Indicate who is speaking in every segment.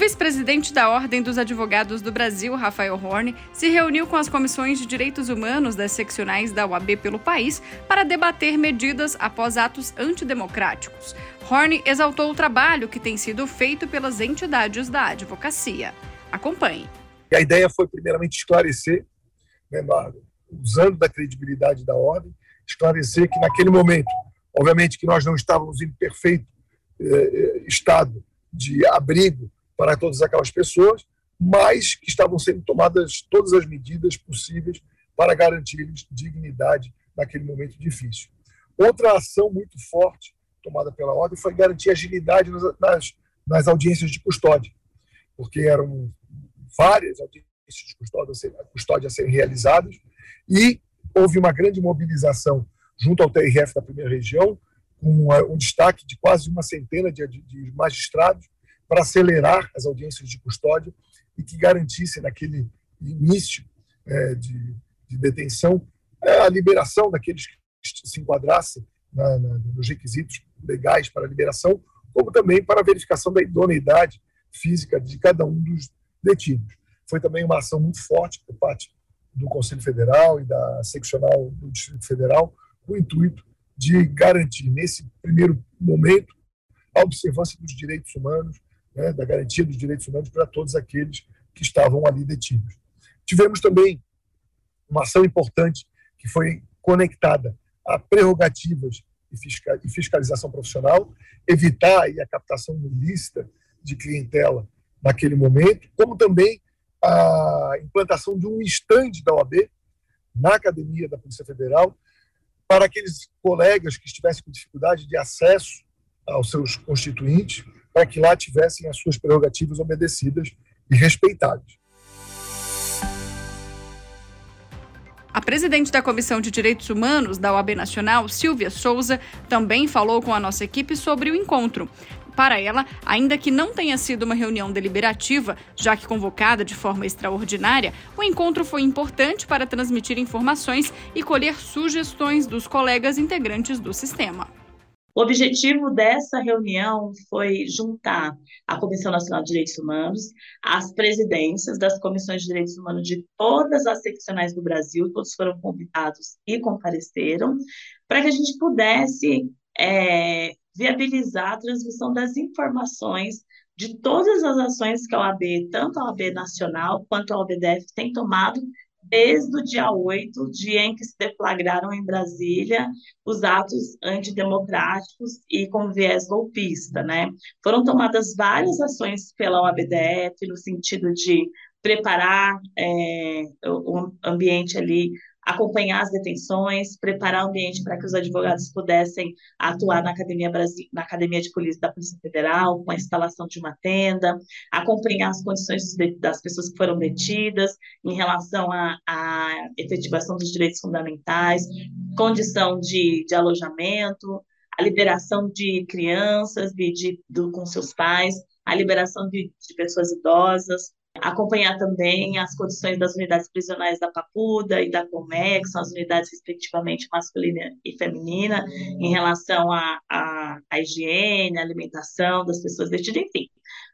Speaker 1: Vice-presidente da Ordem dos Advogados do Brasil, Rafael Horne, se reuniu com as comissões de direitos humanos das seccionais da UAB pelo país para debater medidas após atos antidemocráticos. Horne exaltou o trabalho que tem sido feito pelas entidades da advocacia. Acompanhe.
Speaker 2: A ideia foi, primeiramente, esclarecer, né, usando da credibilidade da ordem, esclarecer que, naquele momento, obviamente que nós não estávamos em perfeito eh, eh estado de abrigo para todas aquelas pessoas, mas que estavam sendo tomadas todas as medidas possíveis para garantir-lhes dignidade naquele momento difícil. Outra ação muito forte tomada pela ordem foi garantir agilidade nas, nas, nas audiências de custódia, porque eram várias audiências de custódia a, ser, custódia serem realizadas e houve uma grande mobilização junto ao TRF da primeira região, com um destaque de quase uma centena de, de magistrados para acelerar as audiências de custódia e que garantisse naquele início é, de, de, detenção é, a liberação daqueles que se enquadrassem na, na, nos requisitos legais para a liberação, como também para a verificação da idoneidade física de cada um dos detidos. Foi também uma ação muito forte por parte do Conselho Federal e da seccional do Distrito Federal, com o intuito de garantir, nesse primeiro momento, a observância dos direitos humanos, né, da garantia dos direitos humanos para todos aqueles que estavam ali detidos. Tivemos também uma ação importante que foi conectada a prerrogativas e fiscalização profissional, evitar a captação ilícita de clientela naquele momento, como também a implantação de um estande da OAB na academia da Polícia Federal para aqueles colegas que estivessem com dificuldade de acesso aos seus constituintes, para que lá tivessem as suas prerrogativas obedecidas e respeitadas.
Speaker 1: A presidente da Comissão de Direitos Humanos da OAB Nacional, Silvia Souza, também falou com a nossa equipe sobre o encontro. Para ela, ainda que não tenha sido uma reunião deliberativa, já que convocada de forma extraordinária, o encontro foi importante para transmitir informações e colher sugestões dos colegas integrantes do sistema.
Speaker 3: O objetivo dessa reunião foi juntar a Comissão Nacional de Direitos Humanos, as presidências das comissões de direitos humanos de todas as seccionais do Brasil, todos foram convidados e compareceram, para que a gente pudesse é, viabilizar a transmissão das informações de todas as ações que a OAB, tanto a OAB Nacional quanto a OABDF, tem tomado desde o dia 8, dia em que se deflagraram em Brasília os atos antidemocráticos e com viés golpista, né? Foram tomadas várias ações pela OABDF no sentido de preparar é, o ambiente ali acompanhar as detenções, preparar o ambiente para que os advogados pudessem atuar na Academia, Brasil, na Academia de Polícia da Polícia Federal, com a instalação de uma tenda, acompanhar as condições das pessoas que foram detidas em relação à, efetivação dos direitos fundamentais, condição de, de alojamento, a liberação de crianças de, de, do, com seus pais, a liberação de, de pessoas idosas, acompanhar também as condições das unidades prisionais da Papuda e da Comex, são as unidades respectivamente masculina e feminina, em relação à a, a, a, higiene, a alimentação das pessoas detidas, enfim,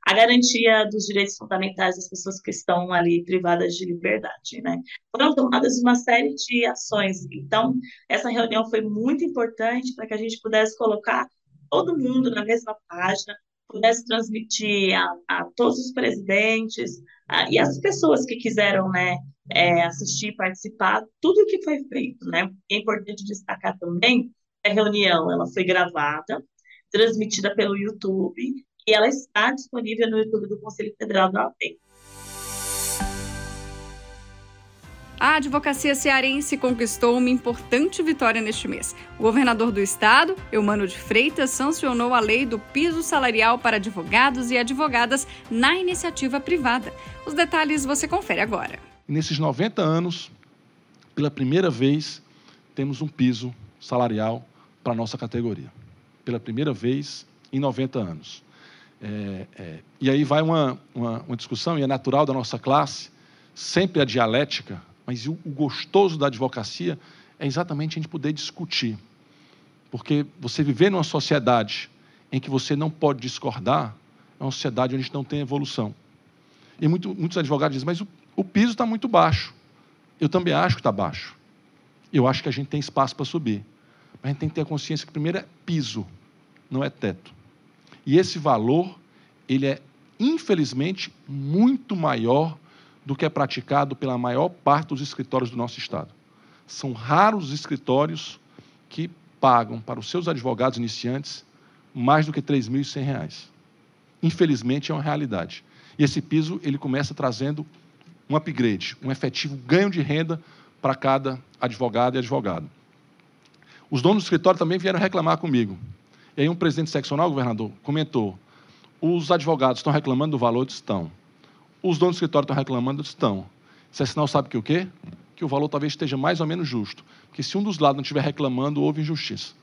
Speaker 3: a garantia dos direitos fundamentais das pessoas que estão ali privadas de liberdade, né? Foram tomadas uma série de ações, então essa reunião foi muito importante para que a gente pudesse colocar todo mundo na mesma página, pudesse transmitir a, a todos os presidentes a, e as pessoas que quiseram né, é, assistir, participar, tudo o que foi feito. Né? É importante destacar também que a reunião ela foi gravada, transmitida pelo YouTube, e ela está disponível no YouTube do Conselho Federal da OAB.
Speaker 1: A advocacia cearense conquistou uma importante vitória neste mês. O governador do estado, Eumano de Freitas, sancionou a lei do piso salarial para advogados e advogadas na iniciativa privada. Os detalhes você confere agora.
Speaker 4: Nesses 90 anos, pela primeira vez, temos um piso salarial para a nossa categoria, pela primeira vez em 90 anos. É, é, e aí vai uma, uma, uma, discussão, e é natural da nossa classe, sempre a dialética, mas o, gostoso da advocacia é exatamente a gente poder discutir. Porque você viver numa sociedade em que você não pode discordar, é uma sociedade onde a gente não tem evolução. E muito, muitos advogados dizem, mas o, o piso está muito baixo. Eu também acho que está baixo. Eu acho que a gente tem espaço para subir. Mas a gente tem que ter a consciência que primeiro é piso, não é teto. E esse valor, ele é, infelizmente, muito maior do que é praticado pela maior parte dos escritórios do nosso Estado. São raros os escritórios que pagam para os seus advogados iniciantes mais do que R$ 3.100. Infelizmente, é uma realidade. E esse piso ele começa trazendo um upgrade, um efetivo ganho de renda para cada advogado e advogado. Os donos do escritório também vieram reclamar comigo. E aí um presidente seccional, governador, comentou: os advogados estão reclamando do valor? Estão. Os donos do escritório estão reclamando? Estão. Isso é sinal, sabe que o quê? Que o valor talvez esteja mais ou menos justo. Porque se um dos lados não estiver reclamando, houve injustiça.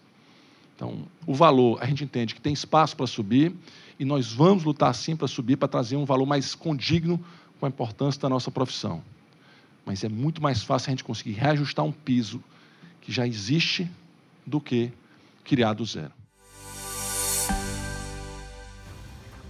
Speaker 4: Então, o valor, a gente entende que tem espaço para subir e nós vamos lutar sim para subir, para trazer um valor mais condigno com a importância da nossa profissão. Mas é muito mais fácil a gente conseguir reajustar um piso que já existe do que criar do zero.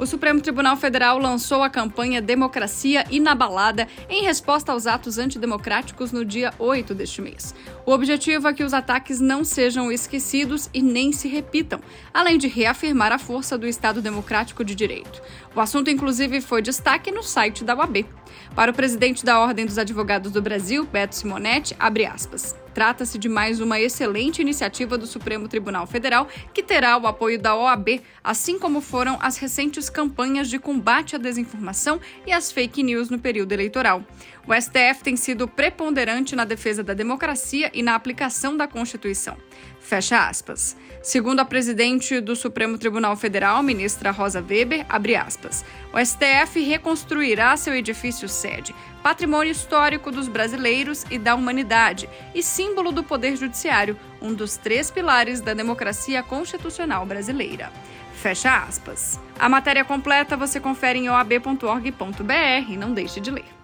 Speaker 1: O Supremo Tribunal Federal lançou a campanha Democracia Inabalada em resposta aos atos antidemocráticos no dia 8 deste mês. O objetivo é que os ataques não sejam esquecidos e nem se repitam, além de reafirmar a força do Estado Democrático de Direito. O assunto, inclusive, foi destaque no site da UAB. Para o presidente da Ordem dos Advogados do Brasil, Beto Simonetti, abre aspas. Trata-se de mais uma excelente iniciativa do Supremo Tribunal Federal, que terá o apoio da OAB, assim como foram as recentes campanhas de combate à desinformação e às fake news no período eleitoral. O STF tem sido preponderante na defesa da democracia e na aplicação da Constituição. Fecha aspas. Segundo a presidente do Supremo Tribunal Federal, ministra Rosa Weber, abre aspas, o STF reconstruirá seu edifício sede, patrimônio histórico dos brasileiros e da humanidade e símbolo do poder judiciário, um dos três pilares da democracia constitucional brasileira. Fecha aspas. A matéria completa você confere em oab.org.br. Não deixe de ler.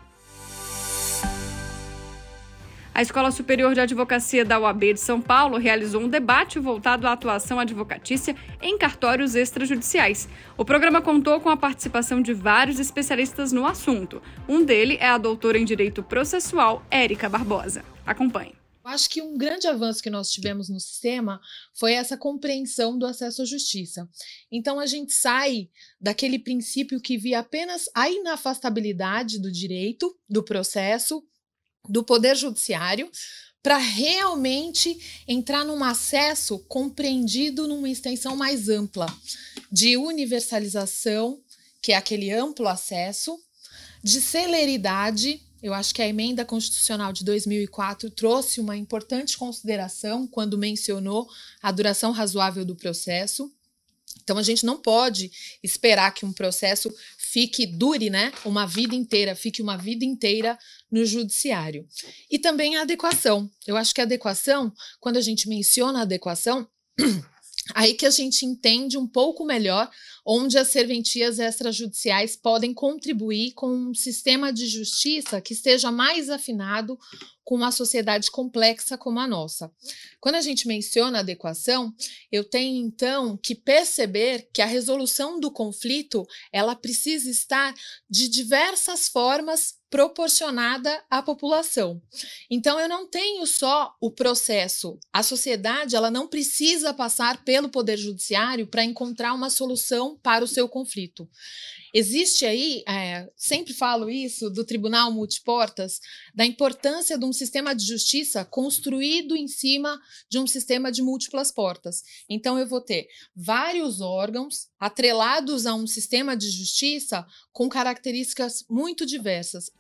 Speaker 1: A Escola Superior de Advocacia da UAB de São Paulo realizou um debate voltado à atuação advocatícia em cartórios extrajudiciais. O programa contou com a participação de vários especialistas no assunto. Um dele é a doutora em Direito Processual, Érica Barbosa. Acompanhe.
Speaker 5: Acho que um grande avanço que nós tivemos no sistema foi essa compreensão do acesso à justiça. Então a gente sai daquele princípio que via apenas a inafastabilidade do direito, do processo, do Poder Judiciário para realmente entrar num acesso compreendido numa extensão mais ampla de universalização, que é aquele amplo acesso, de celeridade. Eu acho que a emenda constitucional de 2004 trouxe uma importante consideração quando mencionou a duração razoável do processo. Então a gente não pode esperar que um processo fique dure, né, uma vida inteira, fique uma vida inteira no judiciário. E também a adequação. Eu acho que a adequação, quando a gente menciona a adequação, aí que a gente entende um pouco melhor onde as serventias extrajudiciais podem contribuir com um sistema de justiça que esteja mais afinado com uma sociedade complexa como a nossa. Quando a gente menciona adequação, eu tenho então que perceber que a resolução do conflito, ela precisa estar de diversas formas proporcionada à população. Então eu não tenho só o processo. A sociedade, ela não precisa passar pelo poder judiciário para encontrar uma solução para o seu conflito. Existe aí, é, sempre falo isso, do Tribunal Multiportas, da importância de um sistema de justiça construído em cima de um sistema de múltiplas portas. Então, eu vou ter vários órgãos atrelados a um sistema de justiça com características muito diversas.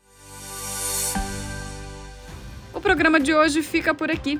Speaker 1: O programa de hoje fica por aqui.